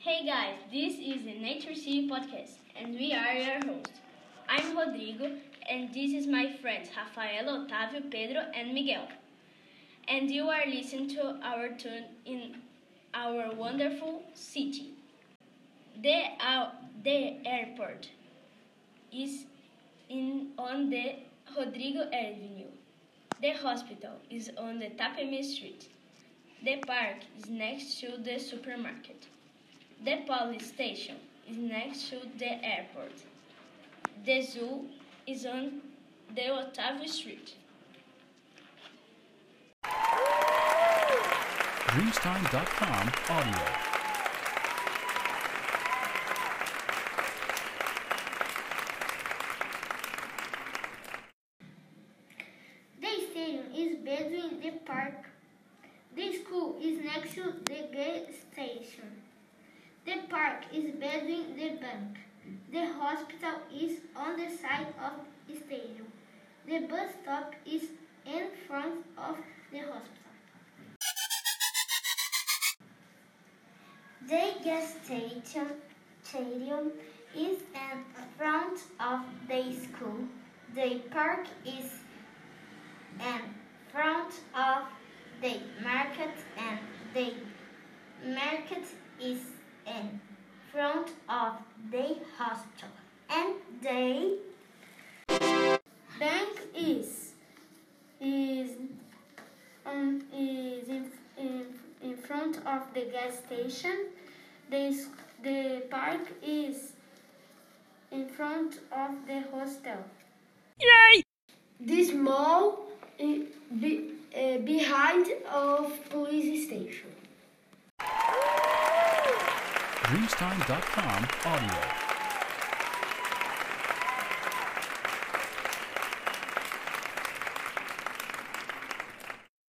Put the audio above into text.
Hey guys, this is the Nature City podcast, and we are your hosts. I'm Rodrigo, and this is my friends Rafael, Otávio, Pedro, and Miguel. And you are listening to our tune in our wonderful city. The, uh, the airport is in on the Rodrigo Avenue. The hospital is on the Tapemi Street. The park is next to the supermarket. The police station is next to the airport. The zoo is on the Otávio Street. Dreamstime.com audio. The stadium is between the park. The school is next to the gas station. The park is between the bank. The hospital is on the side of the stadium. The bus stop is in front of the hospital. The gas station stadium is in front of the school. The park is in front of the market and the market is in front of the hospital. And the bank is is um, is in, in, in front of the gas station. The, the park is in front of the hostel. Yay! This mall i- be, uh, behind of police station. Dreamstime.com audio.